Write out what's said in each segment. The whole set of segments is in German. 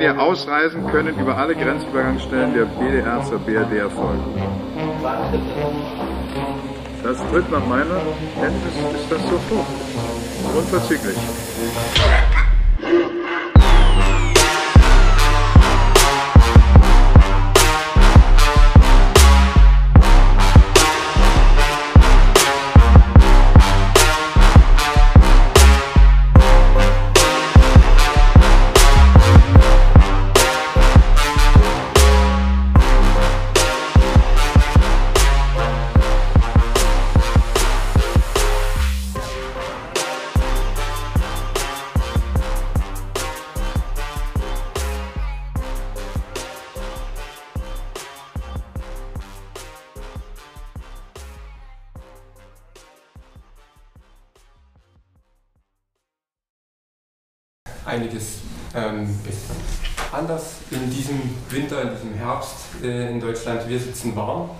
ihr ausreisen können, über alle Grenzübergangsstellen der BDR zur BRD erfolgen. Das tritt nach meiner Kenntnis ist das sofort. Unverzüglich. Wir sitzen warm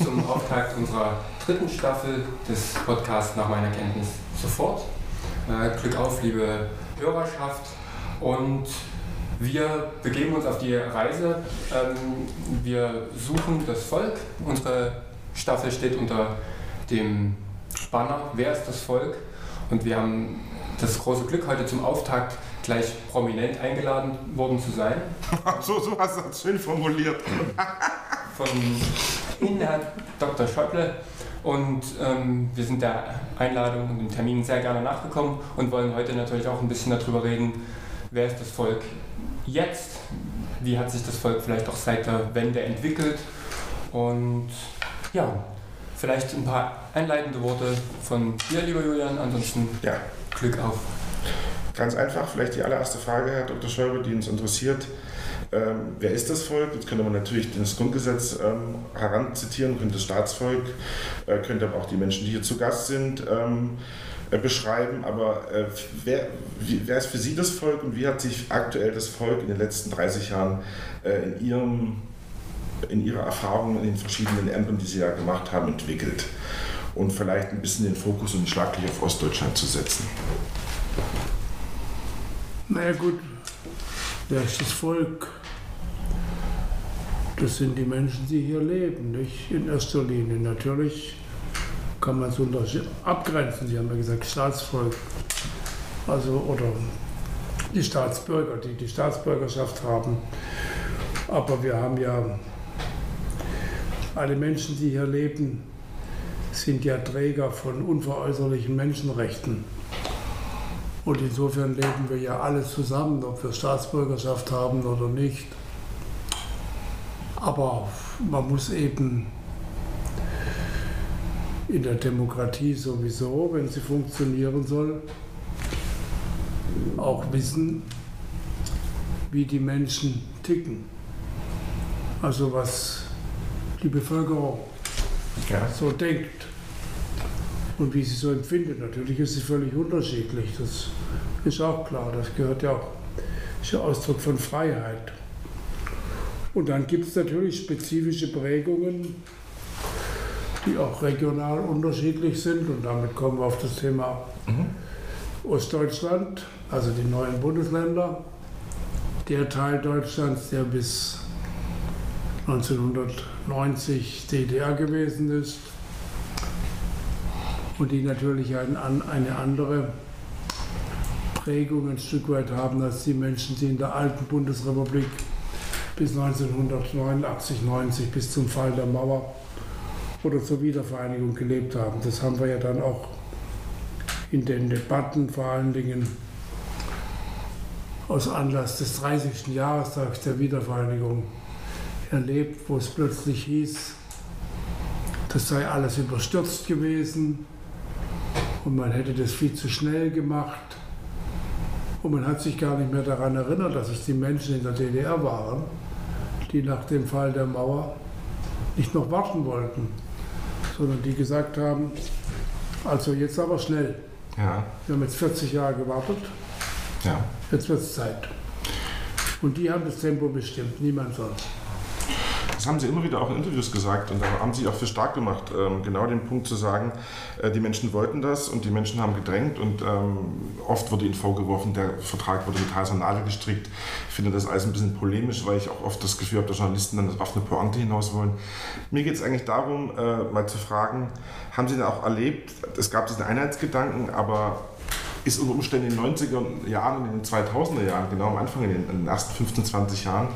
zum Auftakt unserer dritten Staffel des Podcasts nach meiner Kenntnis sofort. Äh, Glück auf, liebe Hörerschaft. Und wir begeben uns auf die Reise. Ähm, wir suchen das Volk. Unsere Staffel steht unter dem Banner Wer ist das Volk? Und wir haben das große Glück, heute zum Auftakt gleich prominent eingeladen worden zu sein. so, so hast du das schön formuliert. Von Ihnen, Herr Dr. Schäuble. Und ähm, wir sind der Einladung und dem Termin sehr gerne nachgekommen und wollen heute natürlich auch ein bisschen darüber reden, wer ist das Volk jetzt, wie hat sich das Volk vielleicht auch seit der Wende entwickelt und ja, vielleicht ein paar einleitende Worte von dir, lieber Julian, ansonsten Ja, Glück auf. ganz einfach, vielleicht die allererste Frage, Herr Dr. Schäuble, die uns interessiert. Ähm, wer ist das Volk? Jetzt könnte man natürlich das Grundgesetz ähm, heranzitieren, könnte das Staatsvolk, äh, könnte aber auch die Menschen, die hier zu Gast sind, ähm, äh, beschreiben. Aber äh, wer, wie, wer ist für Sie das Volk und wie hat sich aktuell das Volk in den letzten 30 Jahren äh, in, ihrem, in Ihrer Erfahrung in den verschiedenen Ämtern, die Sie ja gemacht haben, entwickelt? Und vielleicht ein bisschen den Fokus und den Schlaglicht auf Ostdeutschland zu setzen. Naja gut, wer ist das Volk? Das sind die Menschen, die hier leben, nicht in erster Linie. Natürlich kann man es unterschied- abgrenzen. Sie haben ja gesagt Staatsvolk. Also, oder die Staatsbürger, die die Staatsbürgerschaft haben. Aber wir haben ja alle Menschen, die hier leben, sind ja Träger von unveräußerlichen Menschenrechten. Und insofern leben wir ja alle zusammen, ob wir Staatsbürgerschaft haben oder nicht. Aber man muss eben in der Demokratie sowieso, wenn sie funktionieren soll, auch wissen, wie die Menschen ticken. Also was die Bevölkerung Ja. so denkt und wie sie so empfindet. Natürlich ist sie völlig unterschiedlich, das ist auch klar. Das gehört ja auch, ist ja Ausdruck von Freiheit. Und dann gibt es natürlich spezifische Prägungen, die auch regional unterschiedlich sind. Und damit kommen wir auf das Thema Ostdeutschland, also die neuen Bundesländer. Der Teil Deutschlands, der bis 1990 DDR gewesen ist und die natürlich ein, eine andere Prägung ein Stück weit haben als die Menschen, die in der alten Bundesrepublik bis 1989, 90 bis zum Fall der Mauer oder zur Wiedervereinigung gelebt haben. Das haben wir ja dann auch in den Debatten vor allen Dingen aus Anlass des 30. Jahrestags der Wiedervereinigung erlebt, wo es plötzlich hieß, das sei alles überstürzt gewesen und man hätte das viel zu schnell gemacht. Und man hat sich gar nicht mehr daran erinnert, dass es die Menschen in der DDR waren, die nach dem Fall der Mauer nicht noch warten wollten, sondern die gesagt haben, also jetzt aber schnell. Ja, Wir haben jetzt 40 Jahre gewartet, ja. jetzt wird es Zeit. Und die haben das Tempo bestimmt, niemand sonst. Das haben Sie immer wieder auch in Interviews gesagt und da haben Sie auch für stark gemacht, ähm, genau den Punkt zu sagen, äh, die Menschen wollten das und die Menschen haben gedrängt und ähm, oft wurde ihnen vorgeworfen, der Vertrag wurde mit heißer Nadel gestrickt. Ich finde das alles ein bisschen polemisch, weil ich auch oft das Gefühl habe, dass Journalisten dann auf eine Pointe hinaus wollen. Mir geht es eigentlich darum, äh, mal zu fragen, haben Sie denn auch erlebt, es gab diesen Einheitsgedanken, aber ist unter Umständen in den 90er Jahren und in den 2000er Jahren, genau am Anfang, in den, in den ersten 15, 20 Jahren,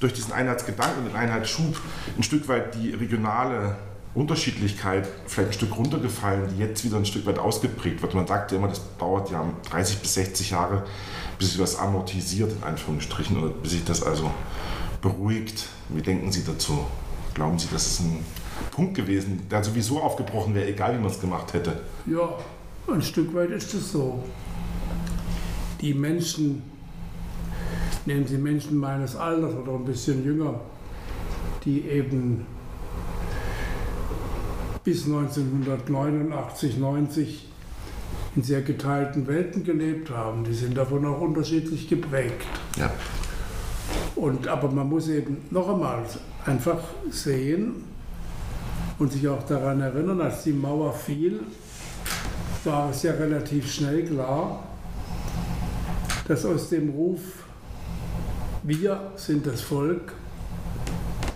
durch diesen Einheitsgedanken und den Einheitsschub ein Stück weit die regionale Unterschiedlichkeit vielleicht ein Stück runtergefallen, die jetzt wieder ein Stück weit ausgeprägt wird. Man sagt ja immer, das dauert ja 30 bis 60 Jahre, bis sich das amortisiert, in Anführungsstrichen, oder bis sich das also beruhigt. Wie denken Sie dazu? Glauben Sie, das ist ein Punkt gewesen, der sowieso aufgebrochen wäre, egal wie man es gemacht hätte? Ja, ein Stück weit ist es so. Die Menschen, nehmen Sie Menschen meines Alters oder ein bisschen jünger, die eben bis 1989, 90 in sehr geteilten Welten gelebt haben. Die sind davon auch unterschiedlich geprägt. Ja. Und, aber man muss eben noch einmal einfach sehen und sich auch daran erinnern, als die Mauer fiel, war es ja relativ schnell klar, dass aus dem Ruf, wir sind das Volk,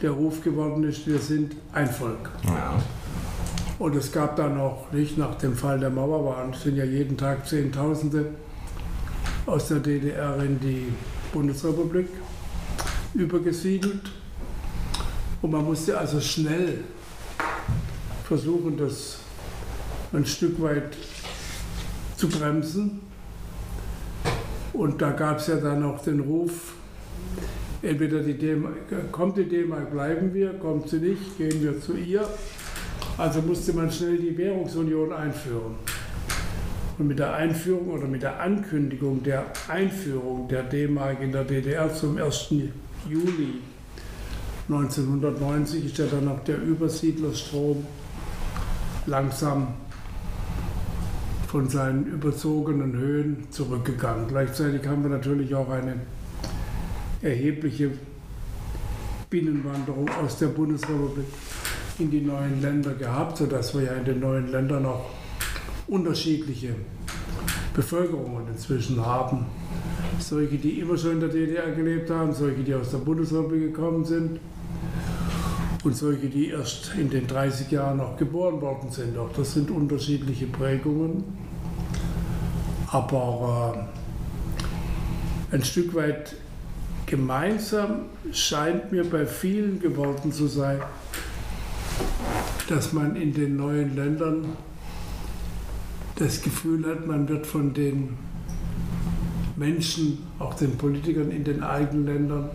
der Ruf geworden ist, wir sind ein Volk. Ja. Und es gab dann auch nicht nach dem Fall der Mauer waren, es sind ja jeden Tag Zehntausende aus der DDR in die Bundesrepublik übergesiedelt. Und man musste also schnell versuchen, das ein Stück weit zu bremsen. Und da gab es ja dann auch den Ruf, entweder die D-Mark, kommt die D-Mark, bleiben wir, kommt sie nicht, gehen wir zu ihr. Also musste man schnell die Währungsunion einführen. Und mit der Einführung oder mit der Ankündigung der Einführung der D-Mark in der DDR zum 1. Juli 1990 ist ja dann auch der Übersiedlerstrom langsam von seinen überzogenen Höhen zurückgegangen. Gleichzeitig haben wir natürlich auch eine erhebliche Binnenwanderung aus der Bundesrepublik in die neuen Länder gehabt, sodass wir ja in den neuen Ländern auch unterschiedliche Bevölkerungen inzwischen haben. Solche, die immer schon in der DDR gelebt haben, solche, die aus der Bundesrepublik gekommen sind und solche, die erst in den 30 Jahren noch geboren worden sind. Auch das sind unterschiedliche Prägungen. Aber äh, ein Stück weit gemeinsam scheint mir bei vielen geworden zu sein, dass man in den neuen Ländern das Gefühl hat, man wird von den Menschen, auch den Politikern in den eigenen Ländern,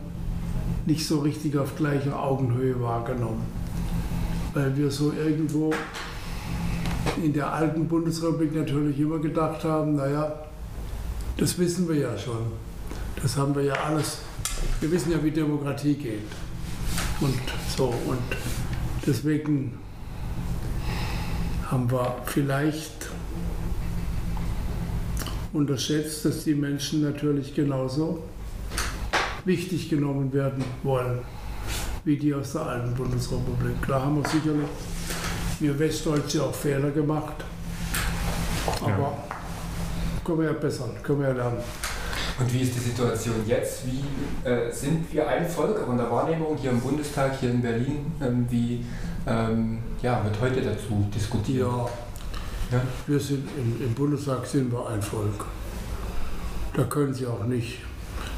nicht so richtig auf gleicher Augenhöhe wahrgenommen. Weil wir so irgendwo in der alten Bundesrepublik natürlich immer gedacht haben, naja, das wissen wir ja schon. Das haben wir ja alles. Wir wissen ja, wie Demokratie geht. Und so, und deswegen haben wir vielleicht unterschätzt, dass die Menschen natürlich genauso wichtig genommen werden wollen, wie die aus der alten Bundesrepublik. Klar haben wir sicherlich, wir Westdeutsche, auch Fehler gemacht. Aber ja. können wir ja bessern, können wir ja lernen. Und wie ist die Situation jetzt? Wie äh, sind wir ein Volk, auch in der Wahrnehmung hier im Bundestag, hier in Berlin? Ähm, wie ähm, ja, wird heute dazu diskutiert? Ja, ja? wir sind im, im Bundestag sind wir ein Volk. Da können Sie auch nicht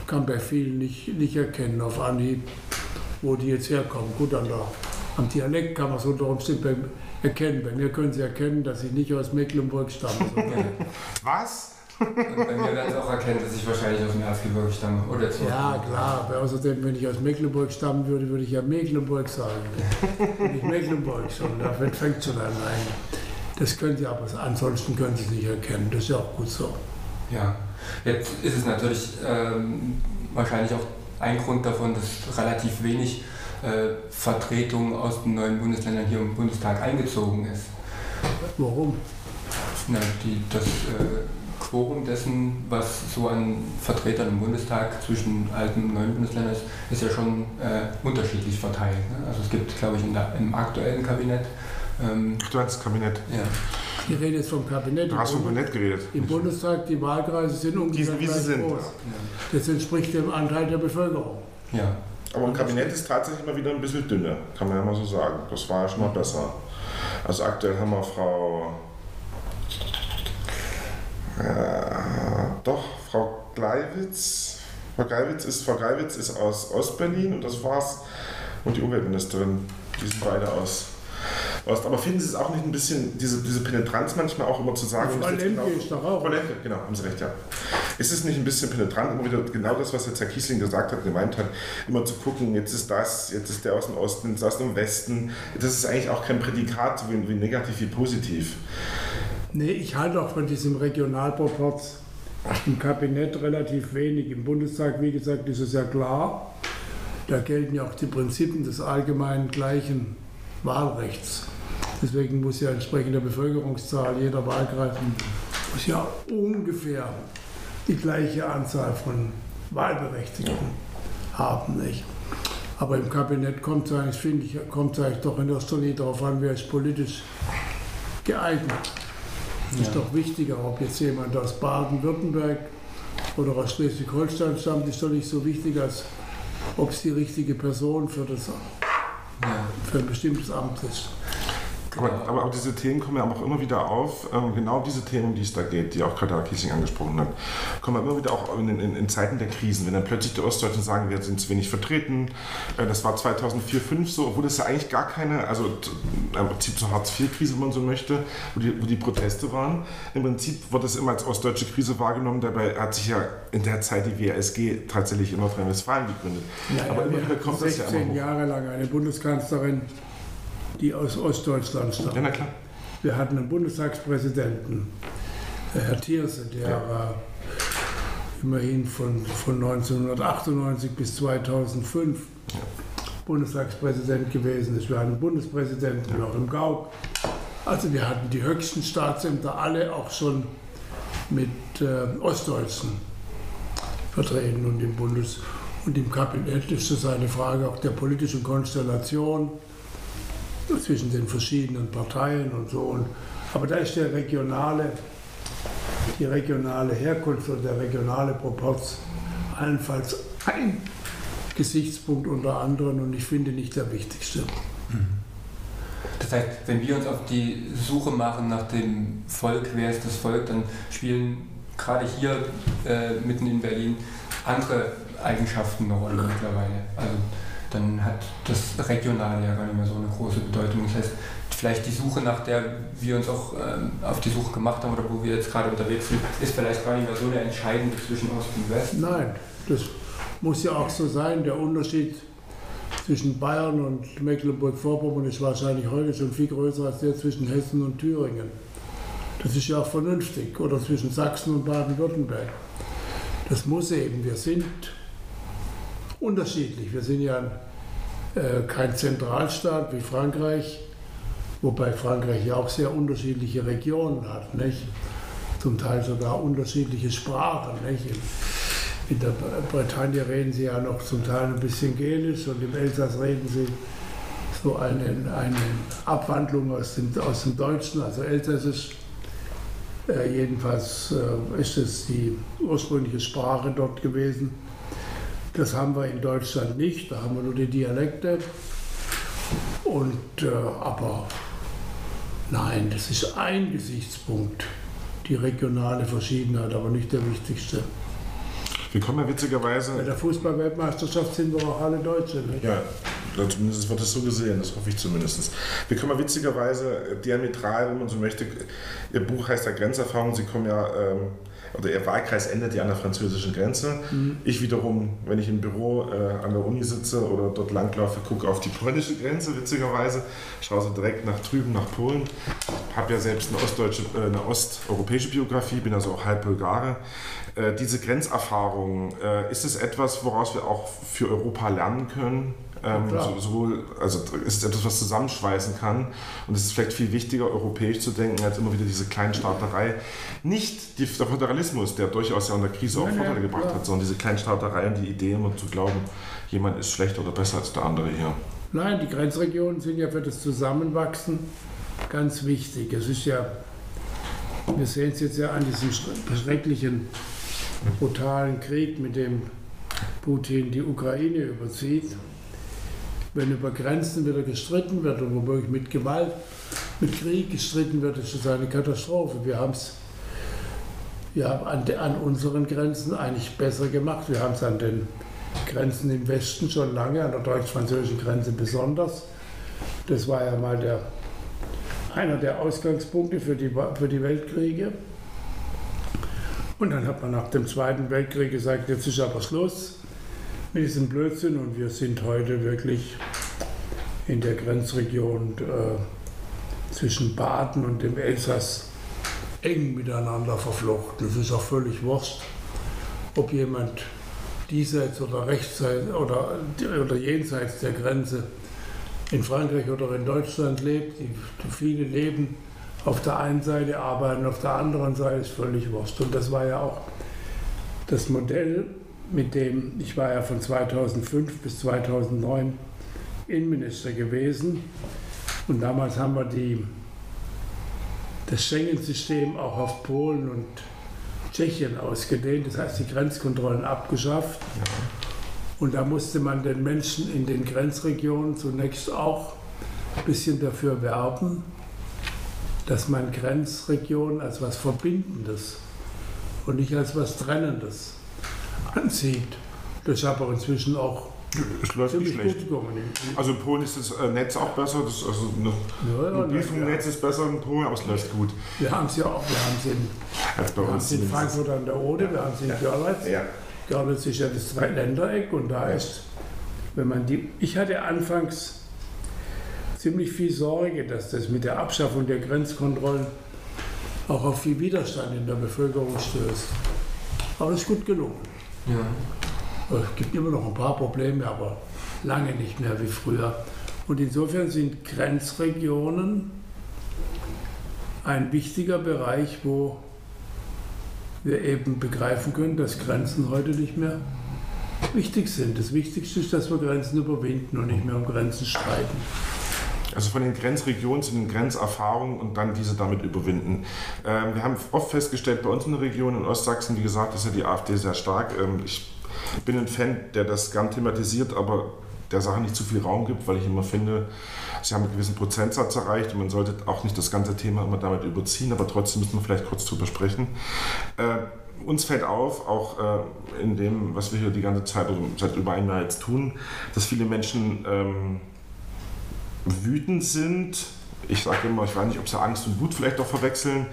kann bei vielen nicht, nicht erkennen auf Anhieb, wo die jetzt herkommen. Gut, an der, am Dialekt kann man es unter Umständen erkennen. Bei mir können Sie erkennen, dass ich nicht aus Mecklenburg stamme. Was? Bei mir werden Sie auch erkennen, dass ich wahrscheinlich aus dem Erzgebirge stamme. Oder so. Ja, klar. Außerdem, wenn ich aus Mecklenburg stammen würde, würde ich ja Mecklenburg sagen. nicht Mecklenburg schon. Da fängt schon an. Nein. Das können Sie aber, ansonsten können Sie es nicht erkennen. Das ist ja auch gut so. Ja. Jetzt ist es natürlich ähm, wahrscheinlich auch ein Grund davon, dass relativ wenig äh, Vertretung aus den neuen Bundesländern hier im Bundestag eingezogen ist. Warum? Na, die, das äh, Quorum dessen, was so an Vertretern im Bundestag zwischen alten und neuen Bundesländern ist, ist ja schon äh, unterschiedlich verteilt. Ne? Also es gibt, glaube ich, der, im aktuellen Kabinett. Ähm, Ach, du hast Kabinett. Ja. Ich rede jetzt vom Kabinett. Du hast vom Kabinett geredet. Im Bundestag, die Wahlkreise sind ungefähr wie sie sind. groß. Das entspricht dem Anteil der Bevölkerung. Ja. Aber im Kabinett ist tatsächlich immer wieder ein bisschen dünner, kann man ja mal so sagen. Das war ja schon mal besser. Also aktuell haben wir Frau. Ja, doch, Frau Gleiwitz. Frau Gleiwitz ist, Frau Gleiwitz ist aus Ostberlin und das war's. Und die Umweltministerin, die sind beide aus Ost. Aber finden Sie es auch nicht ein bisschen, diese, diese Penetranz manchmal auch immer zu sagen? Frau Lemke genau, ist doch auch. Frau Lemke, genau, haben Sie recht, ja. Ist es nicht ein bisschen penetrant, immer wieder genau das, was jetzt Herr Kiesling gesagt hat, gemeint hat, immer zu gucken, jetzt ist das, jetzt ist der aus dem Osten, jetzt aus dem Westen. Das ist eigentlich auch kein Prädikat, wie, wie negativ wie positiv. Nee, ich halte auch von diesem Regionalproporz im Kabinett relativ wenig. Im Bundestag, wie gesagt, ist es ja klar, da gelten ja auch die Prinzipien des allgemeinen gleichen Wahlrechts. Deswegen muss ja entsprechend der Bevölkerungszahl jeder Wahlkreis muss ja ungefähr die gleiche Anzahl von Wahlberechtigten haben. Nicht? Aber im Kabinett kommt es eigentlich, finde ich, kommt eigentlich doch in erster Linie darauf an, wer ist politisch geeignet. Es ja. ist doch wichtiger, ob jetzt jemand aus Baden-Württemberg oder aus Schleswig-Holstein stammt, ist doch nicht so wichtig, als ob es die richtige Person für, das, ja. für ein bestimmtes Amt ist. Aber, aber, auch diese Themen kommen ja auch immer wieder auf. Ähm, genau diese Themen, um die es da geht, die auch Katja Kiesing angesprochen hat, kommen immer wieder auch in, in, in, Zeiten der Krisen. Wenn dann plötzlich die Ostdeutschen sagen, wir sind zu wenig vertreten. Äh, das war 2004, 2005 so, obwohl das ja eigentlich gar keine, also im Prinzip zur Hartz-IV-Krise, wenn man so möchte, wo die, wo die Proteste waren. Im Prinzip wird das immer als ostdeutsche Krise wahrgenommen. Dabei hat sich ja in der Zeit die WASG tatsächlich in Nordrhein-Westfalen gegründet. Naja, aber immer wieder kommt das ja immer 16 Jahre lang eine Bundeskanzlerin die aus Ostdeutschland stammen. Ja, klar. Wir hatten einen Bundestagspräsidenten, Herr Thierse, der ja. war immerhin von, von 1998 bis 2005 ja. Bundestagspräsident gewesen ist. Wir hatten einen Bundespräsidenten ja. im Gauk. Also wir hatten die höchsten Staatsämter alle auch schon mit äh, Ostdeutschen vertreten und im Bundes- und im Kabinett ist es eine Frage auch der politischen Konstellation zwischen den verschiedenen Parteien und so. Und, aber da ist der regionale, die regionale Herkunft und der regionale Proporz allenfalls ein Gesichtspunkt unter anderem und ich finde nicht der wichtigste. Das heißt, wenn wir uns auf die Suche machen nach dem Volk, wer ist das Volk, dann spielen gerade hier äh, mitten in Berlin andere Eigenschaften eine Rolle mittlerweile. Also dann hat das Regionale ja gar nicht mehr so eine große Bedeutung. Das heißt, vielleicht die Suche, nach der wir uns auch ähm, auf die Suche gemacht haben oder wo wir jetzt gerade unterwegs sind, ist vielleicht gar nicht mehr so eine entscheidende zwischen Ost und West. Nein, das muss ja auch so sein. Der Unterschied zwischen Bayern und Mecklenburg-Vorpommern ist wahrscheinlich heute schon viel größer als der zwischen Hessen und Thüringen. Das ist ja auch vernünftig. Oder zwischen Sachsen und Baden-Württemberg. Das muss eben. Wir sind unterschiedlich. Wir sind ja äh, kein Zentralstaat wie Frankreich, wobei Frankreich ja auch sehr unterschiedliche Regionen hat, nicht? zum Teil sogar unterschiedliche Sprachen. Nicht? In der Bretagne reden sie ja noch zum Teil ein bisschen Gälisch und im Elsass reden sie so eine, eine Abwandlung aus dem, aus dem Deutschen, also Elsässisch. Äh, jedenfalls äh, ist es die ursprüngliche Sprache dort gewesen. Das haben wir in Deutschland nicht, da haben wir nur die Dialekte. Und, äh, aber nein, das ist ein Gesichtspunkt, die regionale Verschiedenheit, aber nicht der wichtigste. Wir kommen ja witzigerweise. Bei der Fußballweltmeisterschaft sind wir auch alle Deutsche. Nicht? Ja, zumindest wird das so gesehen, das hoffe ich zumindest. Wir kommen ja witzigerweise diametral, wenn man so möchte. Ihr Buch heißt ja Grenzerfahrung. Sie kommen ja ähm, oder ihr Wahlkreis endet ja an der französischen Grenze. Mhm. Ich wiederum, wenn ich im Büro äh, an der Uni sitze oder dort langlaufe, gucke auf die polnische Grenze, witzigerweise, schaue so direkt nach drüben, nach Polen. Habe ja selbst eine ostdeutsche, äh, eine osteuropäische Biografie, bin also auch halb Bulgare. Äh, diese Grenzerfahrung, äh, ist es etwas, woraus wir auch für Europa lernen können? Ähm, so, sowohl, also es ist etwas, was zusammenschweißen kann. Und es ist vielleicht viel wichtiger, europäisch zu denken, als immer wieder diese Kleinstaaterei. Nicht die, der Föderalismus, der durchaus ja in der Krise auch Vorteile gebracht klar. hat, sondern diese Kleinstaaterei und die Idee immer zu glauben, jemand ist schlechter oder besser als der andere hier. Nein, die Grenzregionen sind ja für das Zusammenwachsen ganz wichtig. Es ist ja, wir sehen es jetzt ja an diesem schre- schrecklichen, brutalen Krieg, mit dem Putin die Ukraine überzieht. Wenn über Grenzen wieder gestritten wird und womöglich mit Gewalt, mit Krieg gestritten wird, ist das eine Katastrophe. Wir haben es wir haben an, an unseren Grenzen eigentlich besser gemacht. Wir haben es an den Grenzen im Westen schon lange, an der deutsch-französischen Grenze besonders. Das war ja mal der, einer der Ausgangspunkte für die, für die Weltkriege. Und dann hat man nach dem Zweiten Weltkrieg gesagt, jetzt ist aber Schluss mit diesem Blödsinn und wir sind heute wirklich in der Grenzregion äh, zwischen Baden und dem Elsass eng miteinander verflochten. Es ist auch völlig wurscht, ob jemand diesseits oder rechtsseits oder, oder jenseits der Grenze in Frankreich oder in Deutschland lebt. Die, viele leben auf der einen Seite, arbeiten auf der anderen Seite, ist völlig wurscht. Und das war ja auch das Modell, mit dem ich war ja von 2005 bis 2009 Innenminister gewesen. Und damals haben wir die, das Schengen-System auch auf Polen und Tschechien ausgedehnt, das heißt die Grenzkontrollen abgeschafft. Und da musste man den Menschen in den Grenzregionen zunächst auch ein bisschen dafür werben, dass man Grenzregionen als was Verbindendes und nicht als was Trennendes ansieht. Das ist aber inzwischen auch Es läuft nicht ziemlich schlecht. gut gekommen. Also in Polen ist das äh, Netz auch besser, das, also Ja, ja, Mobilfunknetz ist besser in Polen, aber es läuft gut. Wir haben es ja auch, wir haben es in, Als bei uns in. Frankfurt an der Oder, wir haben es in Görlitz. Ja. Görlitz ist ja das Dreiländereck und da ist, wenn man die, ich hatte anfangs ziemlich viel Sorge, dass das mit der Abschaffung der Grenzkontrollen auch auf viel Widerstand in der Bevölkerung stößt. Aber es ist gut gelungen. Ja. Es gibt immer noch ein paar Probleme, aber lange nicht mehr wie früher. Und insofern sind Grenzregionen ein wichtiger Bereich, wo wir eben begreifen können, dass Grenzen heute nicht mehr wichtig sind. Das Wichtigste ist, dass wir Grenzen überwinden und nicht mehr um Grenzen streiten. Also von den Grenzregionen zu den Grenzerfahrungen und dann diese damit überwinden. Ähm, wir haben oft festgestellt, bei uns in der Region in Ostsachsen, wie gesagt, ist ja die AfD sehr stark. Ähm, ich bin ein Fan, der das gern thematisiert, aber der Sache nicht zu viel Raum gibt, weil ich immer finde, sie haben einen gewissen Prozentsatz erreicht und man sollte auch nicht das ganze Thema immer damit überziehen, aber trotzdem müssen wir vielleicht kurz drüber sprechen. Äh, uns fällt auf, auch äh, in dem, was wir hier die ganze Zeit, oder seit über einem Jahr jetzt tun, dass viele Menschen ähm, wütend sind. Ich sage immer, ich weiß nicht, ob sie Angst und Wut vielleicht auch verwechseln,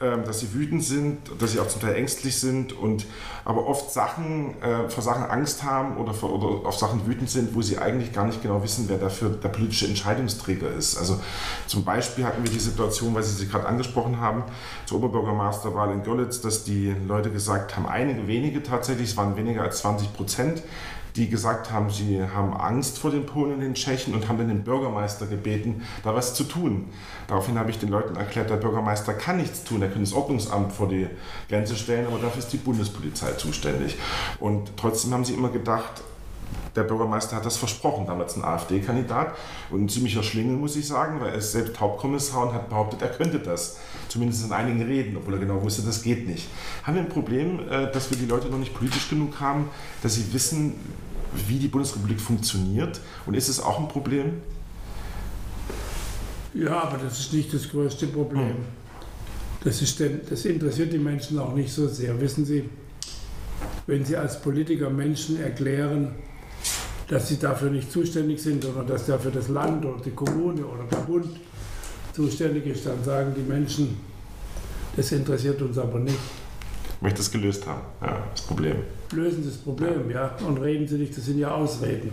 ähm, dass sie wütend sind, dass sie auch zum Teil ängstlich sind und aber oft Sachen, äh, vor Sachen Angst haben oder, vor, oder auf Sachen wütend sind, wo sie eigentlich gar nicht genau wissen, wer dafür der politische Entscheidungsträger ist. Also zum Beispiel hatten wir die Situation, weil Sie sie gerade angesprochen haben, zur Oberbürgermeisterwahl in Görlitz, dass die Leute gesagt haben, einige wenige tatsächlich, es waren weniger als 20 Prozent, die gesagt haben, sie haben Angst vor den Polen und den Tschechen und haben dann den Bürgermeister gebeten, da was zu tun. Daraufhin habe ich den Leuten erklärt, der Bürgermeister kann nichts tun, er kann das Ordnungsamt vor die Grenze stellen, aber dafür ist die Bundespolizei zuständig. Und trotzdem haben sie immer gedacht, der Bürgermeister hat das versprochen, damals ein AfD-Kandidat und ein ziemlicher Schlingel, muss ich sagen, weil er ist selbst Hauptkommissar und hat behauptet, er könnte das. Zumindest in einigen Reden, obwohl er genau wusste, das geht nicht. Haben wir ein Problem, äh, dass wir die Leute noch nicht politisch genug haben, dass sie wissen, wie die Bundesrepublik funktioniert? Und ist es auch ein Problem? Ja, aber das ist nicht das größte Problem. Das, ist denn, das interessiert die Menschen auch nicht so sehr. Wissen Sie, wenn Sie als Politiker Menschen erklären, dass sie dafür nicht zuständig sind oder dass dafür das Land oder die Kommune oder der Bund zuständig ist, dann sagen die Menschen, das interessiert uns aber nicht. Ich möchte das gelöst haben, ja, das Problem. Lösen Sie das Problem, ja, und reden Sie nicht, das sind ja Ausreden.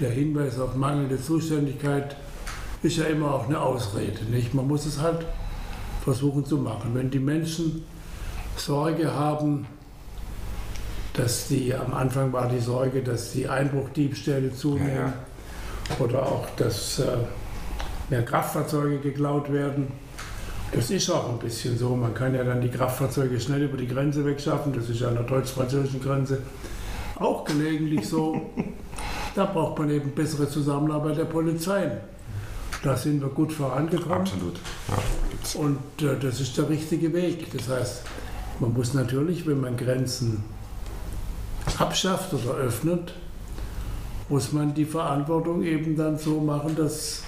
Der Hinweis auf mangelnde Zuständigkeit ist ja immer auch eine Ausrede, nicht? Man muss es halt versuchen zu machen. Wenn die Menschen Sorge haben, dass die am Anfang war die Sorge, dass die Einbruchdiebstähle zunehmen Ja, oder auch, dass äh, mehr Kraftfahrzeuge geklaut werden. Das ist auch ein bisschen so. Man kann ja dann die Kraftfahrzeuge schnell über die Grenze wegschaffen. Das ist ja an der deutsch-französischen Grenze auch gelegentlich so. Da braucht man eben bessere Zusammenarbeit der Polizeien. Da sind wir gut vorangekommen. Absolut. Ja. Und äh, das ist der richtige Weg. Das heißt, man muss natürlich, wenn man Grenzen abschafft oder öffnet, muss man die Verantwortung eben dann so machen, dass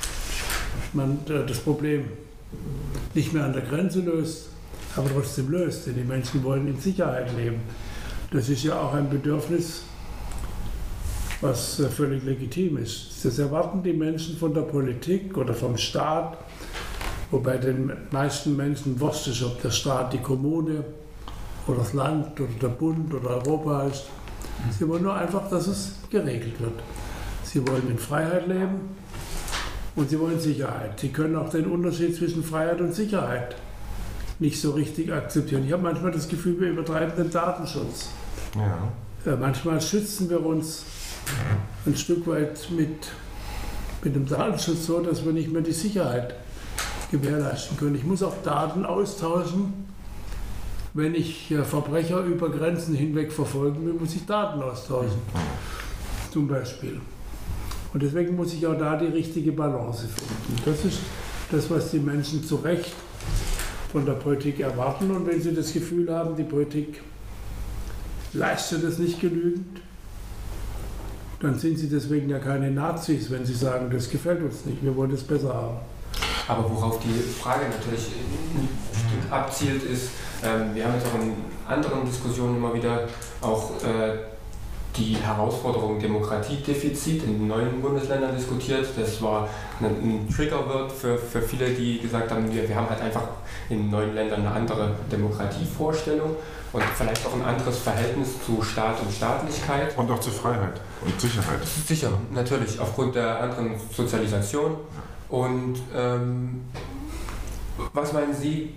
man äh, das Problem nicht mehr an der Grenze löst, aber trotzdem löst. Denn die Menschen wollen in Sicherheit leben. Das ist ja auch ein Bedürfnis, was äh, völlig legitim ist. Das erwarten die Menschen von der Politik oder vom Staat, wobei den meisten Menschen wurscht ist, ob der Staat die Kommune oder das Land oder der Bund oder Europa ist. Sie wollen nur einfach, dass es geregelt wird. Sie wollen in Freiheit leben und sie wollen Sicherheit. Sie können auch den Unterschied zwischen Freiheit und Sicherheit nicht so richtig akzeptieren. Ich habe manchmal das Gefühl, wir übertreiben den Datenschutz. Ja. Ja, manchmal schützen wir uns ein Stück weit mit, mit dem Datenschutz so, dass wir nicht mehr die Sicherheit gewährleisten können. Ich muss auch Daten austauschen. Wenn ich äh, Verbrecher über Grenzen hinweg verfolgen will, muss ich Daten austauschen. Zum Beispiel. Und deswegen muss ich auch da die richtige Balance finden. Das ist das, was die Menschen zu Recht von der Politik erwarten. Und wenn sie das Gefühl haben, die Politik leistet es nicht genügend, dann sind sie deswegen ja keine Nazis, wenn sie sagen, das gefällt uns nicht, wir wollen es besser haben. Aber worauf die Frage natürlich Stück abzielt, ist, ähm, wir haben jetzt auch in anderen Diskussionen immer wieder auch äh, die Herausforderung Demokratiedefizit in neuen Bundesländern diskutiert. Das war ein, Triggerwort für, für viele, die gesagt haben, wir, wir haben halt einfach in neuen Ländern eine andere Demokratievorstellung und vielleicht auch ein anderes Verhältnis zu Staat und Staatlichkeit. Und auch zur Freiheit und Sicherheit. Sicher, natürlich, aufgrund der anderen Sozialisation. Und ähm, was meinen Sie,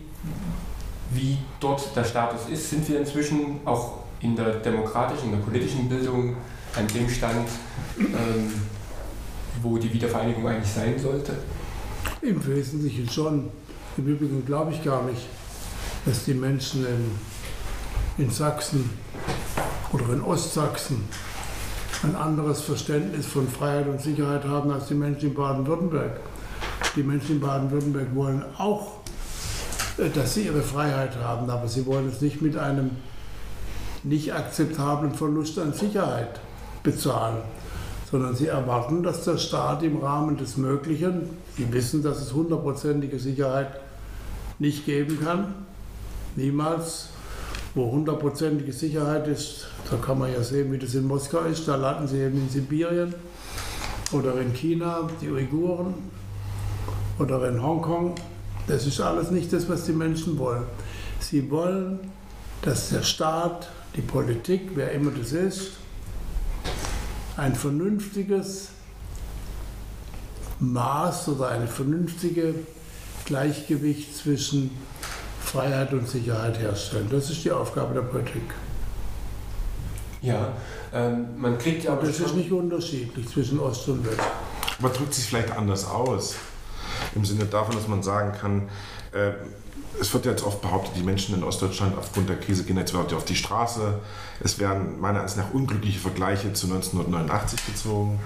wie dort der Status ist? Sind wir inzwischen auch in der demokratischen, in der politischen Bildung an dem Stand, ähm, wo die Wiedervereinigung eigentlich sein sollte? Im Wesentlichen schon. Im Übrigen glaube ich gar nicht, dass die Menschen in, in Sachsen oder in Ostsachsen ein anderes Verständnis von Freiheit und Sicherheit haben als die Menschen in Baden-Württemberg. Die Menschen in Baden-Württemberg wollen auch, dass sie ihre Freiheit haben, aber sie wollen es nicht mit einem nicht akzeptablen Verlust an Sicherheit bezahlen, sondern sie erwarten, dass der Staat im Rahmen des Möglichen, sie wissen, dass es hundertprozentige Sicherheit nicht geben kann, niemals, wo hundertprozentige Sicherheit ist, da kann man ja sehen, wie das in Moskau ist, da landen sie eben in Sibirien oder in China, die Uiguren oder in Hongkong. Das ist alles nicht das, was die Menschen wollen. Sie wollen, dass der Staat, die Politik, wer immer das ist, ein vernünftiges Maß oder eine vernünftige Gleichgewicht zwischen Freiheit und Sicherheit herstellen. Das ist die Aufgabe der Politik. Ja, ähm, man kriegt ja Aber das ist nicht unterschiedlich zwischen Ost und West. Aber drückt sich vielleicht anders aus. Im Sinne davon, dass man sagen kann, äh, es wird jetzt oft behauptet, die Menschen in Ostdeutschland aufgrund der Krise gehen jetzt wieder auf die Straße. Es werden meiner Ansicht nach unglückliche Vergleiche zu 1989 gezogen.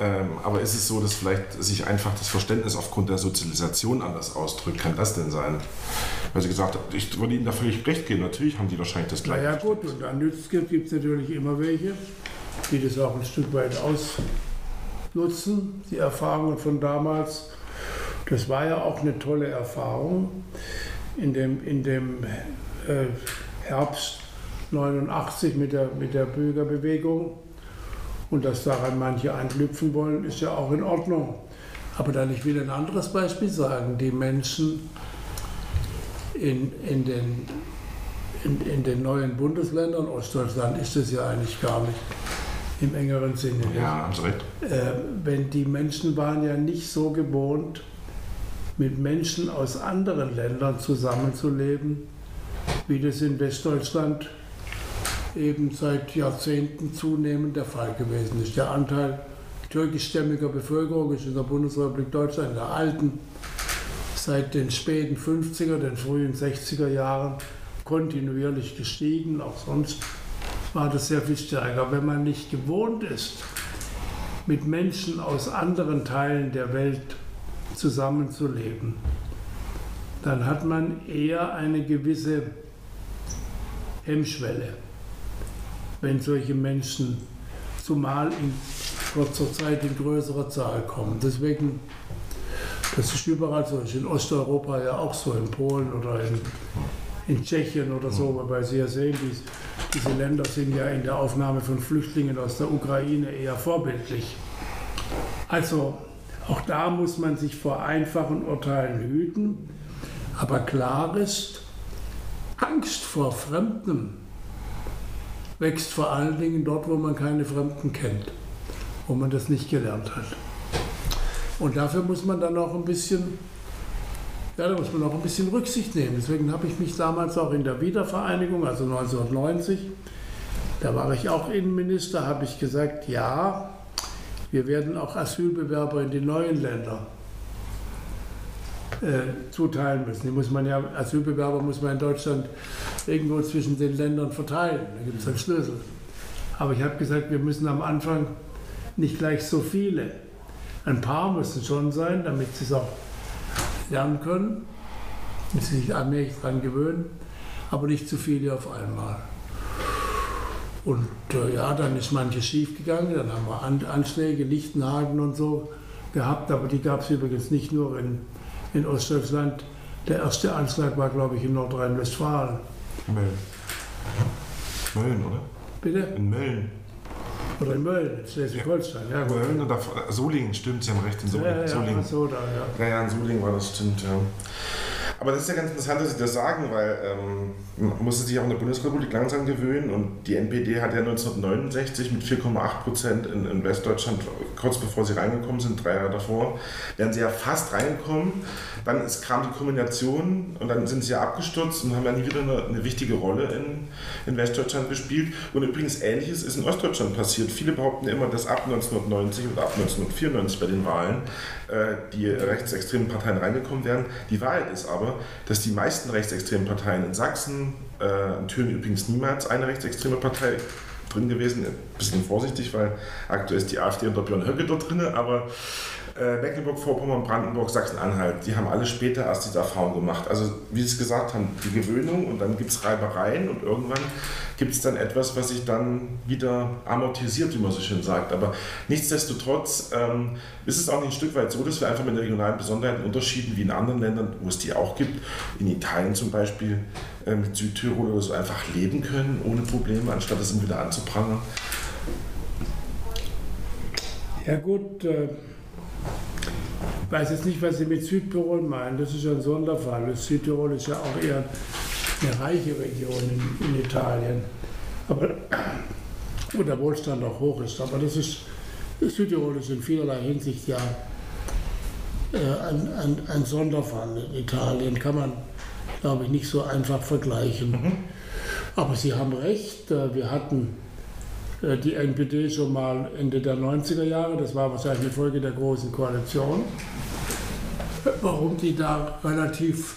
Ähm, aber ist es so, dass vielleicht sich einfach das Verständnis aufgrund der Sozialisation anders ausdrückt? Kann das denn sein? Weil sie gesagt hat, ich würde Ihnen da völlig recht geben. Natürlich haben die wahrscheinlich das gleiche. Naja gut, und an Nützkind gibt es natürlich immer welche, die das auch ein Stück weit ausnutzen, die Erfahrungen von damals. Das war ja auch eine tolle Erfahrung in dem, in dem äh, Herbst 89 mit der, mit der Bürgerbewegung. Und dass daran manche anknüpfen wollen, ist ja auch in Ordnung. Aber dann ich will ein anderes Beispiel sagen. Die Menschen in, in, den, in, in den neuen Bundesländern, Ostdeutschland ist es ja eigentlich gar nicht im engeren Sinne. Ja, haben Sie recht. Äh, wenn die Menschen waren ja nicht so gewohnt, mit Menschen aus anderen Ländern zusammenzuleben, wie das in Westdeutschland eben seit Jahrzehnten zunehmend der Fall gewesen ist. Der Anteil türkischstämmiger Bevölkerung ist in der Bundesrepublik Deutschland, in der alten, seit den späten 50er, den frühen 60er Jahren kontinuierlich gestiegen. Auch sonst war das sehr viel stärker. Wenn man nicht gewohnt ist, mit Menschen aus anderen Teilen der Welt zusammenzuleben, dann hat man eher eine gewisse Hemmschwelle, wenn solche Menschen zumal in kurzer Zeit in größerer Zahl kommen. Deswegen, das ist überall so, ist in Osteuropa ja auch so, in Polen oder in, in Tschechien oder so, wobei Sie ja sehen, dies, diese Länder sind ja in der Aufnahme von Flüchtlingen aus der Ukraine eher vorbildlich. Also auch da muss man sich vor einfachen Urteilen hüten, aber klar ist, Angst vor Fremden wächst vor allen Dingen dort, wo man keine Fremden kennt, wo man das nicht gelernt hat. Und dafür muss man dann auch ein bisschen, ja, da muss man auch ein bisschen Rücksicht nehmen. Deswegen habe ich mich damals auch in der Wiedervereinigung, also 1990, da war ich auch Innenminister, habe ich gesagt, ja, wir werden auch Asylbewerber in die neuen Länder äh, zuteilen müssen. Die muss man ja, Asylbewerber muss man in Deutschland irgendwo zwischen den Ländern verteilen. Da gibt es einen Schlüssel. Aber ich habe gesagt, wir müssen am Anfang nicht gleich so viele. Ein paar müssen schon sein, damit sie es auch lernen können, damit sie sich allmählich daran gewöhnen, aber nicht zu viele auf einmal. Und äh, ja, dann ist manches schief gegangen, dann haben wir An Anschläge, Lichtenhagen und so gehabt, aber die gab es übrigens nicht nur in in Ostdeutschland. Der erste Anschlag war, glaube ich, in Nordrhein-Westfalen. Mölln. Mölln, oder? Bitte? In Mölln. Oder in Mölln, in Schleswig-Holstein. Ja, gut. Mölln oder Solingen, stimmt, Sie haben recht, in Solingen. Ja, ja, Solingen. so da, ja. Ja, ja, in Solingen war das, stimmt, ja. Aber das ist ja ganz interessant, dass Sie das sagen, weil ähm, man musste sich auch in der Bundesrepublik langsam gewöhnen und die NPD hat ja 1969 mit 4,8 Prozent in, in Westdeutschland, kurz bevor sie reingekommen sind, drei Jahre davor, wären sie ja fast reingekommen. Dann ist, kam die Kombination und dann sind sie ja abgestürzt und haben ja nie wieder eine, eine wichtige Rolle in, in Westdeutschland gespielt. Und übrigens Ähnliches ist in Ostdeutschland passiert. Viele behaupten immer, dass ab 1990 und ab 1994 bei den Wahlen äh, die rechtsextremen Parteien reingekommen wären. Die Wahrheit ist aber, dass die meisten rechtsextremen Parteien in Sachsen, äh, in Thüringen übrigens niemals eine rechtsextreme Partei drin gewesen. Ein bisschen vorsichtig, weil aktuell ist die AfD unter Björn Höcke dort drin, aber äh, Mecklenburg-Vorpommern, Brandenburg, Sachsen-Anhalt, die haben alle später erst diese Erfahrung gemacht. Also wie Sie es gesagt haben, die Gewöhnung und dann gibt es Reibereien und irgendwann gibt es dann etwas, was sich dann wieder amortisiert, wie man so schön sagt. Aber nichtsdestotrotz ähm, ist es auch nicht ein Stück weit so, dass wir einfach mit den regionalen Besonderheiten Unterschieden wie in anderen Ländern, wo es die auch gibt, in Italien zum Beispiel, äh, mit Südtirol oder so einfach leben können ohne Probleme, anstatt es immer wieder anzuprangern. Ja gut, äh, ich weiß jetzt nicht, was Sie mit Südtirol meinen. Das ist ja ein Sonderfall. Das Südtirol ist ja auch eher eine reiche Region in, in Italien. Aber wo der Wohlstand auch hoch ist. Aber das ist, Südtirol ist in vielerlei Hinsicht ja äh, ein, ein, ein Sonderfall in Italien. Kann man, glaube ich, nicht so einfach vergleichen. Aber Sie haben recht, äh, wir hatten die NPD schon mal Ende der 90er Jahre, das war wahrscheinlich eine Folge der Großen Koalition. Warum die da relativ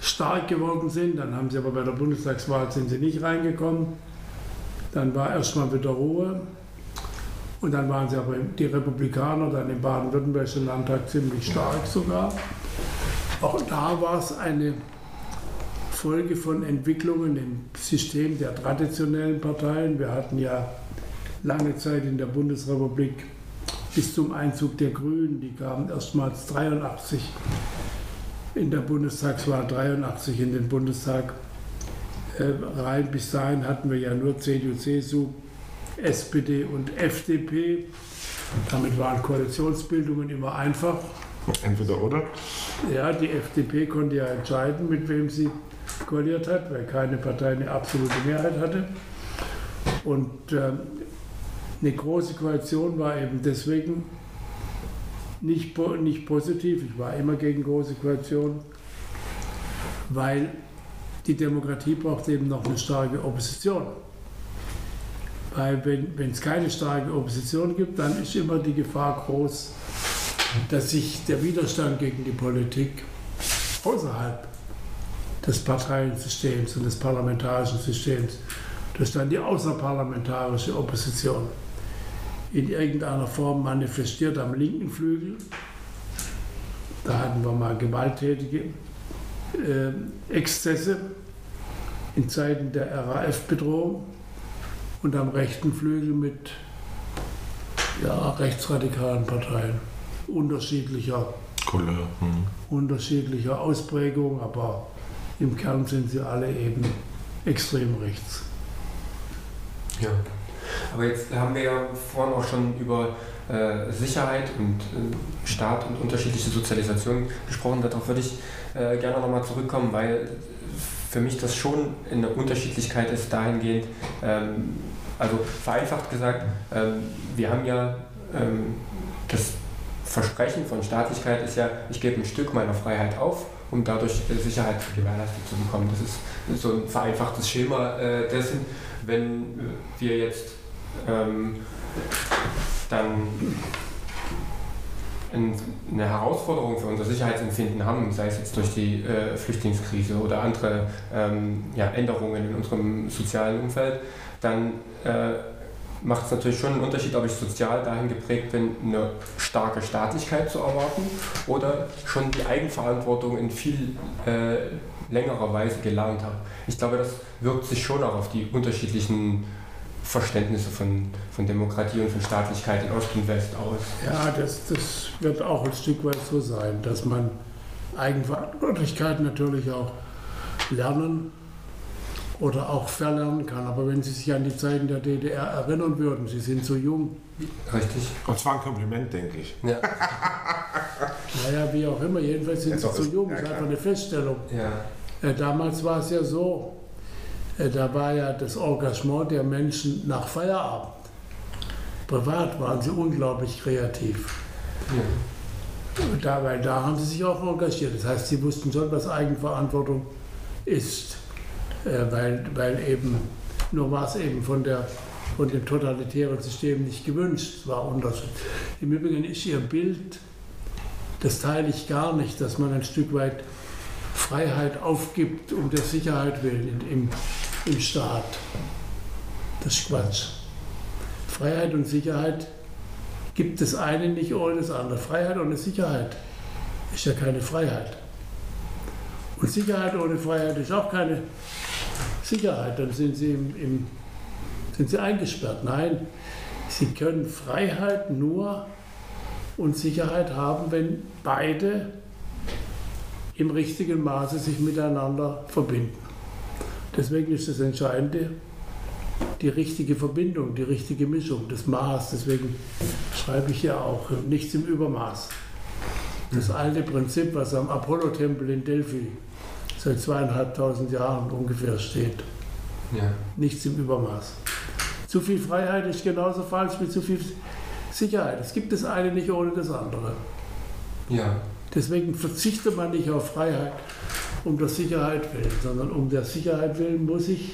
stark geworden sind, dann haben sie aber bei der Bundestagswahl sind sie nicht reingekommen. Dann war erstmal wieder Ruhe. Und dann waren sie aber die Republikaner dann im baden-württembergischen Landtag ziemlich stark sogar. Auch da war es eine Folge von Entwicklungen im System der traditionellen Parteien. Wir hatten ja lange Zeit in der Bundesrepublik bis zum Einzug der Grünen, die kamen erstmals 83 in der Bundestagswahl 83 in den Bundestag äh, rein. Bis dahin hatten wir ja nur CDU, CSU, SPD und FDP. Damit waren Koalitionsbildungen immer einfach. Entweder oder. Ja, die FDP konnte ja entscheiden, mit wem sie koaliert hat, weil keine Partei eine absolute Mehrheit hatte. Und äh, eine große Koalition war eben deswegen nicht, nicht positiv. Ich war immer gegen große Koalitionen, weil die Demokratie braucht eben noch eine starke Opposition. Weil wenn es keine starke Opposition gibt, dann ist immer die Gefahr groß, dass sich der Widerstand gegen die Politik außerhalb des Parteiensystems und des parlamentarischen Systems, dass dann die außerparlamentarische Opposition in irgendeiner Form manifestiert am linken Flügel. Da hatten wir mal gewalttätige äh, Exzesse in Zeiten der RAF-Bedrohung und am rechten Flügel mit ja, rechtsradikalen Parteien unterschiedlicher, Couleur. Hm. unterschiedlicher Ausprägung, aber im Kern sind sie alle eben extrem rechts. Ja. Aber jetzt haben wir ja vorhin auch schon über äh, Sicherheit und äh, Staat und unterschiedliche Sozialisation gesprochen. Darauf würde ich äh, gerne nochmal zurückkommen, weil für mich das schon eine Unterschiedlichkeit ist dahingehend, ähm, also vereinfacht gesagt, ähm, wir haben ja ähm, das Versprechen von Staatlichkeit ist ja, ich gebe ein Stück meiner Freiheit auf, um dadurch Sicherheit gewährleistet zu bekommen. Das ist so ein vereinfachtes Schema äh, dessen, wenn wir jetzt ähm, dann eine Herausforderung für unser Sicherheitsempfinden haben, sei es jetzt durch die äh, Flüchtlingskrise oder andere ähm, ja, Änderungen in unserem sozialen Umfeld, dann äh, macht es natürlich schon einen Unterschied, ob ich sozial dahin geprägt bin, eine starke Staatlichkeit zu erwarten oder schon die Eigenverantwortung in viel äh, längerer Weise gelernt habe. Ich glaube, das wirkt sich schon auch auf die unterschiedlichen Verständnisse von, von Demokratie und von Staatlichkeit in Ost und West aus. Ja, das, das wird auch ein Stück weit so sein, dass man Eigenverantwortlichkeit natürlich auch lernen oder auch verlernen kann. Aber wenn Sie sich an die Zeiten der DDR erinnern würden, Sie sind so jung. Richtig. Und zwar ein Kompliment, denke ich. Ja. naja, wie auch immer, jedenfalls sind Sie so jung. Das ist einfach eine Feststellung. Ja. Äh, damals war es ja so, da war ja das Engagement der Menschen nach Feierabend. Privat waren sie unglaublich kreativ. Ja. Da, weil da haben sie sich auch engagiert. Das heißt, sie wussten schon, was Eigenverantwortung ist. Äh, weil, weil eben, nur war es eben von, der, von dem totalitären System nicht gewünscht, war Unterschied. Im Übrigen ist ihr Bild, das teile ich gar nicht, dass man ein Stück weit Freiheit aufgibt um der Sicherheit willen im, im Staat. Das ist Quatsch. Freiheit und Sicherheit gibt das eine nicht ohne das andere. Freiheit ohne Sicherheit ist ja keine Freiheit. Und Sicherheit ohne Freiheit ist auch keine Sicherheit, dann sind sie, im, im, sind sie eingesperrt. Nein, sie können Freiheit nur und Sicherheit haben, wenn beide im richtigen Maße sich miteinander verbinden. Deswegen ist das Entscheidende die richtige Verbindung, die richtige Mischung, das Maß. Deswegen schreibe ich ja auch nichts im Übermaß. Das alte Prinzip, was am Apollo-Tempel in Delphi seit zweieinhalbtausend Jahren ungefähr steht. Ja. Nichts im Übermaß. Zu viel Freiheit ist genauso falsch wie zu viel Sicherheit. Es gibt das eine nicht ohne das andere. Ja. Deswegen verzichtet man nicht auf Freiheit um der Sicherheit willen, sondern um der Sicherheit willen muss ich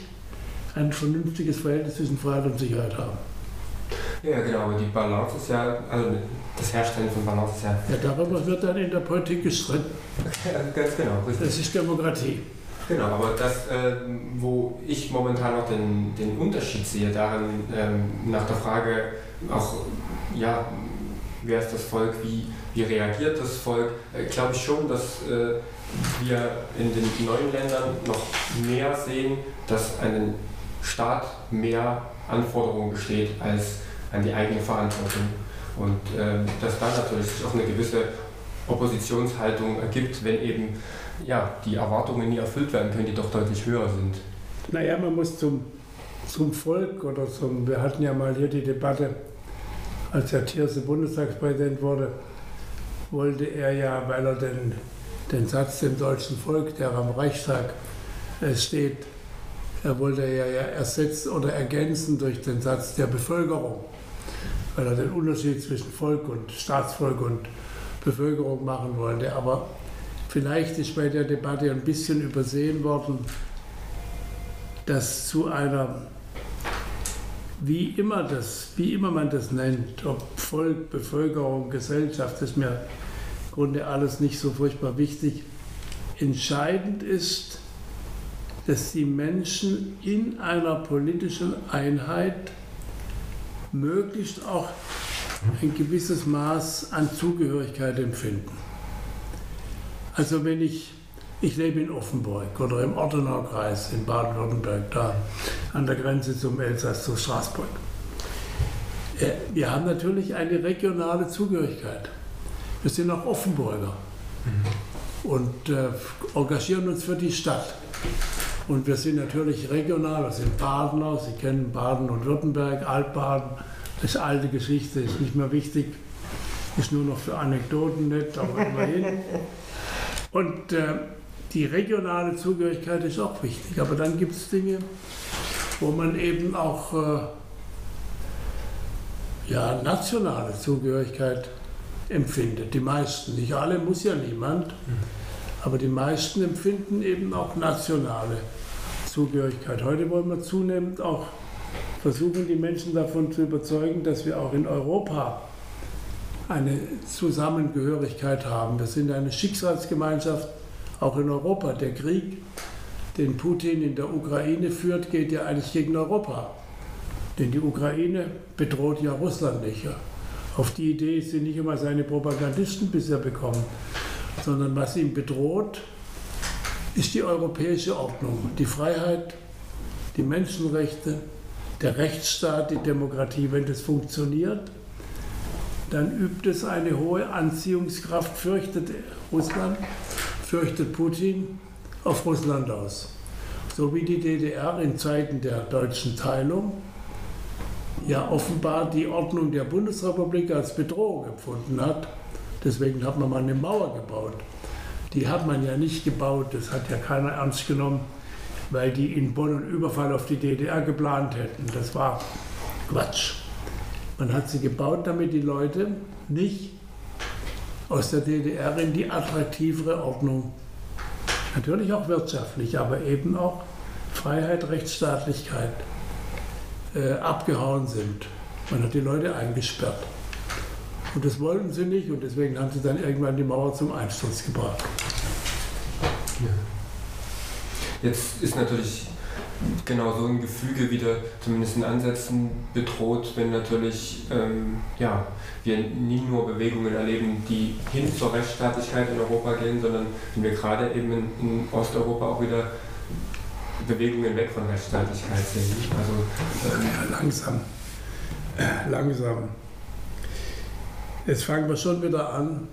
ein vernünftiges Verhältnis zwischen Freiheit und Sicherheit haben. Ja, genau, aber die Balance ist ja, also das Herstellen von Balance ist ja. Ja, darüber wird dann in der Politik gestritten. Ja, ganz genau, richtig. Das ist Demokratie. Genau, aber das, äh, wo ich momentan auch den, den Unterschied sehe, darin ähm, nach der Frage auch, ja, wer ist das Volk, wie, wie reagiert das Volk, äh, glaube ich schon, dass äh, wir in den neuen Ländern noch mehr sehen, dass an den Staat mehr Anforderungen besteht als an die eigene Verantwortung. Und äh, dass dann natürlich auch eine gewisse Oppositionshaltung ergibt, wenn eben ja, die Erwartungen nie erfüllt werden können, die doch deutlich höher sind. Naja, man muss zum, zum Volk oder zum, wir hatten ja mal hier die Debatte, als Herr Thierse Bundestagspräsident wurde, wollte er ja, weil er den, den Satz dem deutschen Volk, der am Reichstag äh, steht, er wollte ja, ersetzen oder ergänzen durch den Satz der Bevölkerung, weil er den Unterschied zwischen Volk und Staatsvolk und Bevölkerung machen wollte. Aber vielleicht ist bei der Debatte ein bisschen übersehen worden, dass zu einer wie immer, das, wie immer man das nennt, ob Volk, Bevölkerung, Gesellschaft, ist mir Grunde alles nicht so furchtbar wichtig. Entscheidend ist, dass die Menschen in einer politischen Einheit möglichst auch ein gewisses Maß an Zugehörigkeit empfinden. Also wenn ich, ich lebe in Offenburg oder im Ortenaukreis in Baden-Württemberg, da an der Grenze zum Elsass, zu Straßburg. Äh, wir haben natürlich eine regionale Zugehörigkeit. Wir sind auch Offenburger mhm. und äh, engagieren uns für die Stadt. Und wir sind natürlich regional, wir sind Badener, Sie kennen Baden und Württemberg, Altbaden. Das ist alte Geschichte, ist nicht mehr wichtig, ist nur noch für Anekdoten nett, aber immerhin. Und äh, die regionale Zugehörigkeit ist auch wichtig, aber dann gibt es Dinge, wo man eben auch äh, ja, nationale Zugehörigkeit empfindet. Die meisten, nicht alle, muss ja niemand, mhm. aber die meisten empfinden eben auch nationale Zugehörigkeit. Heute wollen wir zunehmend auch versuchen, die Menschen davon zu überzeugen, dass wir auch in Europa eine Zusammengehörigkeit haben. Wir sind eine Schicksalsgemeinschaft, auch in Europa. Der Krieg, den Putin in der Ukraine führt, geht ja eigentlich gegen Europa. Denn die Ukraine bedroht ja Russland nicht. Auf die Idee sind nicht immer seine Propagandisten bisher bekommen, sondern was ihn bedroht, ist die europäische Ordnung, die Freiheit, die Menschenrechte, der Rechtsstaat, die Demokratie. Wenn das funktioniert, dann übt es eine hohe Anziehungskraft, fürchtet Russland, fürchtet Putin auf Russland aus. So wie die DDR in Zeiten der deutschen Teilung ja offenbar die Ordnung der Bundesrepublik als Bedrohung empfunden hat. Deswegen hat man mal eine Mauer gebaut. Die hat man ja nicht gebaut, das hat ja keiner ernst genommen, weil die in Bonn einen Überfall auf die DDR geplant hätten. Das war Quatsch. Man hat sie gebaut, damit die Leute nicht aus der DDR in die attraktivere Ordnung, natürlich auch wirtschaftlich, aber eben auch Freiheit, Rechtsstaatlichkeit äh, abgehauen sind. Man hat die Leute eingesperrt. Und das wollten sie nicht und deswegen haben sie dann irgendwann die Mauer zum Einsturz gebracht. Jetzt ist natürlich genau so ein Gefüge wieder zumindest in Ansätzen bedroht, wenn natürlich ähm, ja, wir nie nur Bewegungen erleben, die hin zur Rechtsstaatlichkeit in Europa gehen, sondern wenn wir gerade eben in, in Osteuropa auch wieder Bewegungen weg von Rechtsstaatlichkeit sehen. Also, ähm, ja, langsam, äh, langsam. Jetzt fangen wir schon wieder an,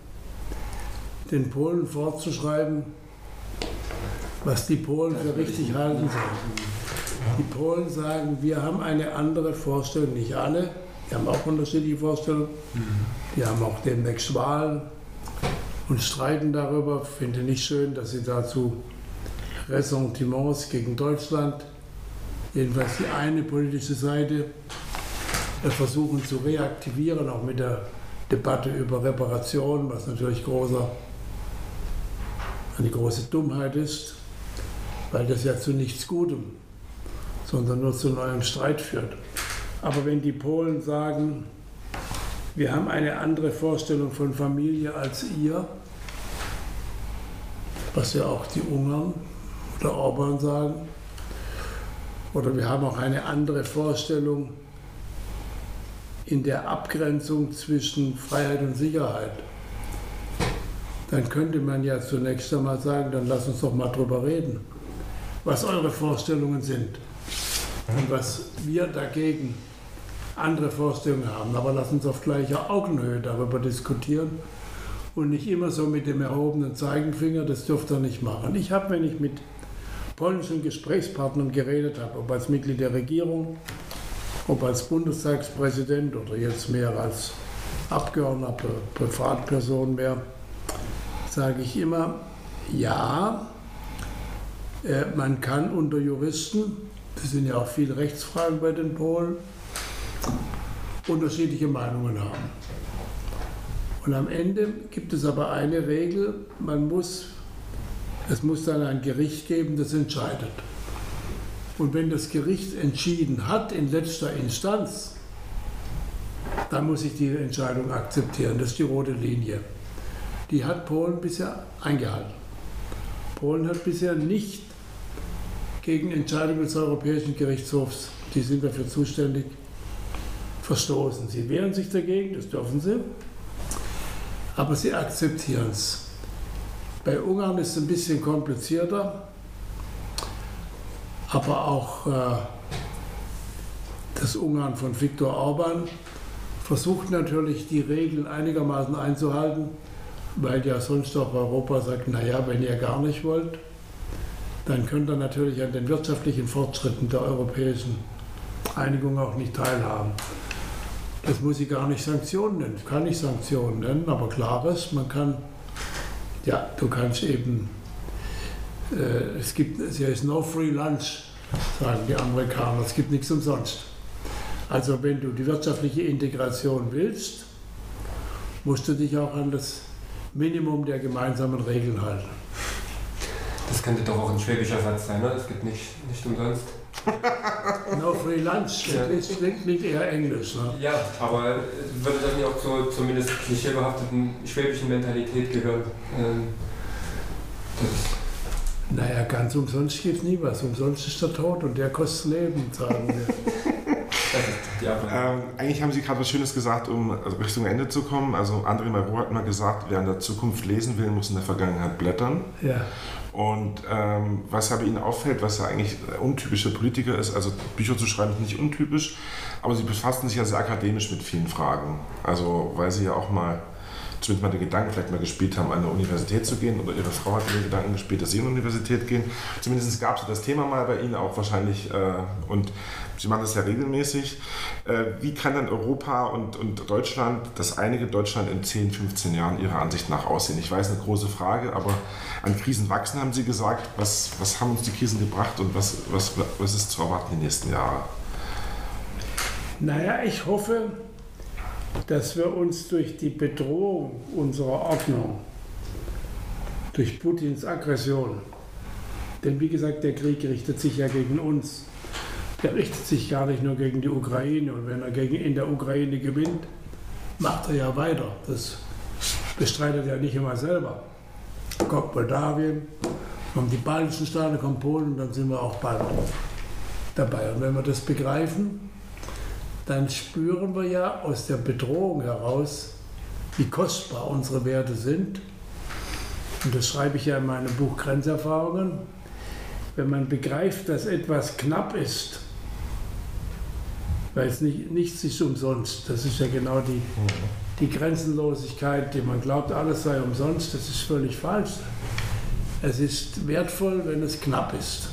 den Polen vorzuschreiben, was die Polen für richtig halten sollen. Die Polen sagen, wir haben eine andere Vorstellung, nicht alle, die haben auch unterschiedliche Vorstellungen, die haben auch demnächst Wahlen und streiten darüber. Finde nicht schön, dass sie dazu Ressentiments gegen Deutschland, jedenfalls die eine politische Seite, versuchen zu reaktivieren, auch mit der Debatte über Reparation, was natürlich großer, eine große Dummheit ist, weil das ja zu nichts Gutem, sondern nur zu neuem Streit führt. Aber wenn die Polen sagen, wir haben eine andere Vorstellung von Familie als ihr, was ja auch die Ungarn oder Orban sagen, oder wir haben auch eine andere Vorstellung in der Abgrenzung zwischen Freiheit und Sicherheit, dann könnte man ja zunächst einmal sagen, dann lass uns doch mal drüber reden, was eure Vorstellungen sind und was wir dagegen andere Vorstellungen haben. Aber lass uns auf gleicher Augenhöhe darüber diskutieren und nicht immer so mit dem erhobenen Zeigenfinger, das dürft ihr nicht machen. Ich habe, wenn ich mit polnischen Gesprächspartnern geredet habe, ob als Mitglied der Regierung ob als Bundestagspräsident oder jetzt mehr als Abgeordneter, Privatperson mehr, sage ich immer, ja, äh, man kann unter Juristen, das sind ja auch viele Rechtsfragen bei den Polen, unterschiedliche Meinungen haben. Und am Ende gibt es aber eine Regel, man muss, es muss dann ein Gericht geben, das entscheidet. Und wenn das Gericht entschieden hat in letzter Instanz, dann muss ich die Entscheidung akzeptieren. Das ist die rote Linie. Die hat Polen bisher eingehalten. Polen hat bisher nicht gegen Entscheidungen des Europäischen Gerichtshofs, die sind dafür zuständig, verstoßen. Sie wehren sich dagegen, das dürfen sie, aber sie akzeptieren es. Bei Ungarn ist es ein bisschen komplizierter, aber auch äh, das Ungarn von Viktor Orban versucht natürlich die Regeln einigermaßen einzuhalten, weil ja sonst auch Europa sagt, naja, wenn ihr gar nicht wollt, dann könnt ihr natürlich an den wirtschaftlichen Fortschritten der europäischen Einigung auch nicht teilhaben. Das muss ich gar nicht Sanktionen nennen, ich kann nicht Sanktionen nennen, aber klar ist, man kann, ja, du kannst eben, äh, es gibt, es ist no free lunch, sagen die Amerikaner, es gibt nichts umsonst. Also wenn du die wirtschaftliche Integration willst, musst du dich auch an das Minimum der gemeinsamen Regeln halten. Das könnte doch auch ein schwäbischer Satz sein, ne? Es gibt nicht, nicht umsonst. No free lunch, Ja. das klingt nicht eher Englisch. Ne? Ja, aber würde das nicht auch zur zumindest klischeebehafteten schwäbischen Mentalität gehören? Ähm, das, Naja, ganz umsonst gibt es nie was. Umsonst ist der Tod und der kostet Leben, sagen wir. Ähm, eigentlich haben Sie gerade was Schönes gesagt, um also Richtung Ende zu kommen. Also André Malraux hat mal gesagt, wer in der Zukunft lesen will, muss in der Vergangenheit blättern. Ja. Und ähm, was ja bei Ihnen auffällt, was ja eigentlich untypischer Politiker ist, also Bücher zu schreiben ist nicht untypisch, aber Sie befassen sich ja sehr akademisch mit vielen Fragen. Also weil Sie ja auch mal, zumindest mal den Gedanken vielleicht mal gespielt haben, an eine Universität zu gehen oder Ihre Frau hat den Gedanken gespielt, dass Sie in eine Universität gehen. Zumindest gab es das Thema mal bei Ihnen auch wahrscheinlich äh, und Sie machen das ja regelmäßig. Äh, wie kann dann Europa und, und Deutschland, das einige Deutschland in 10, 15 Jahren Ihrer Ansicht nach aussehen? Ich weiß, eine große Frage, aber an Krisen wachsen, haben Sie gesagt. Was, was haben uns die Krisen gebracht und was, was, was ist zu erwarten die nächsten Jahre? Naja, ich hoffe, dass wir uns durch die Bedrohung unserer Ordnung, durch Putins Aggression, denn wie gesagt, der Krieg richtet sich ja gegen uns, der richtet sich gar nicht nur gegen die Ukraine und wenn er gegen, in der Ukraine gewinnt, macht er ja weiter. Das bestreitet er nicht immer selber. Kommt Moldawien, kommen die baltischen Staaten, kommt Polen dann sind wir auch bald dabei. Und wenn wir das begreifen, dann spüren wir ja aus der Bedrohung heraus, wie kostbar unsere Werte sind. Und das schreibe ich ja in meinem Buch Grenzerfahrungen. Wenn man begreift, dass etwas knapp ist, weil es nicht, nichts ist umsonst, das ist ja genau die, die Grenzenlosigkeit, die man glaubt, alles sei umsonst, das ist völlig falsch. Es ist wertvoll, wenn es knapp ist.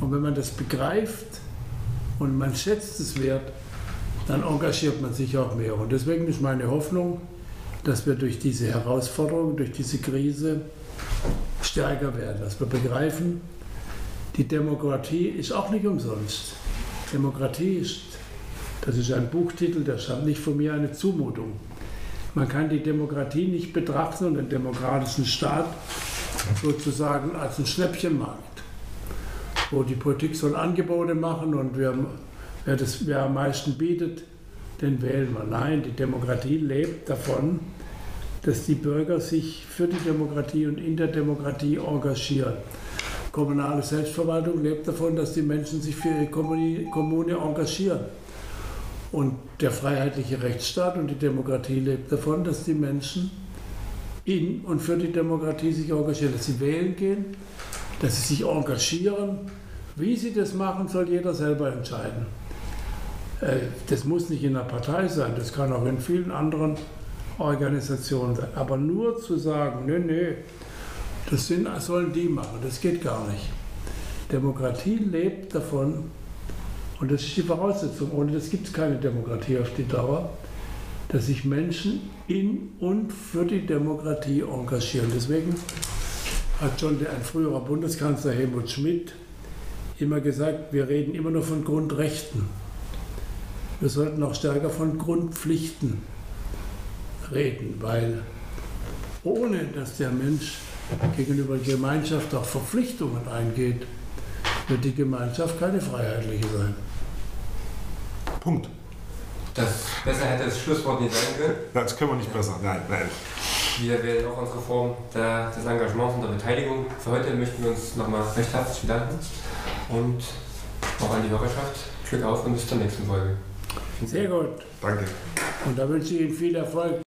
Und wenn man das begreift, und man schätzt es wert, dann engagiert man sich auch mehr. Und deswegen ist meine Hoffnung, dass wir durch diese Herausforderung, durch diese Krise stärker werden, dass wir begreifen, die Demokratie ist auch nicht umsonst. Demokratie ist, das ist ein Buchtitel, der stammt nicht von mir, eine Zumutung. Man kann die Demokratie nicht betrachten und den demokratischen Staat sozusagen als einen Schnäppchenmarkt wo die Politik soll Angebote machen und wer, wer, das, wer am meisten bietet, den wählen wir. Nein, die Demokratie lebt davon, dass die Bürger sich für die Demokratie und in der Demokratie engagieren. Kommunale Selbstverwaltung lebt davon, dass die Menschen sich für ihre Kommune, engagieren. Und der freiheitliche Rechtsstaat und die Demokratie lebt davon, dass die Menschen in und für die Demokratie sich engagieren, dass sie wählen gehen, dass sie sich engagieren. Wie sie das machen, soll jeder selber entscheiden. Äh, Das muss nicht in einer Partei sein, das kann auch in vielen anderen Organisationen sein. Aber nur zu sagen, nö, nö, das sind, sollen die machen, das geht gar nicht. Demokratie lebt davon, und das ist die Voraussetzung, ohne das gibt es keine Demokratie auf die Dauer, dass sich Menschen in und für die Demokratie engagieren. Deswegen hat schon der, ein früherer Bundeskanzler Helmut Schmidt immer gesagt, wir reden immer nur von Grundrechten. Wir sollten auch stärker von Grundpflichten reden, weil ohne dass der Mensch gegenüber der Gemeinschaft auch Verpflichtungen eingeht, wird die Gemeinschaft keine freiheitliche sein. Punkt. Das besser hätte das Schlusswort nicht sein können. Das können wir nicht besser. Nein, nein. Wir wählen auch unsere Form der, des Engagements und der Beteiligung. Für heute möchten wir uns nochmal recht herzlich bedanken und auch an die Hörerschaft. Glück auf und bis zur nächsten Folge. Sehr gut. Danke. Und da wünsche ich Ihnen viel Erfolg.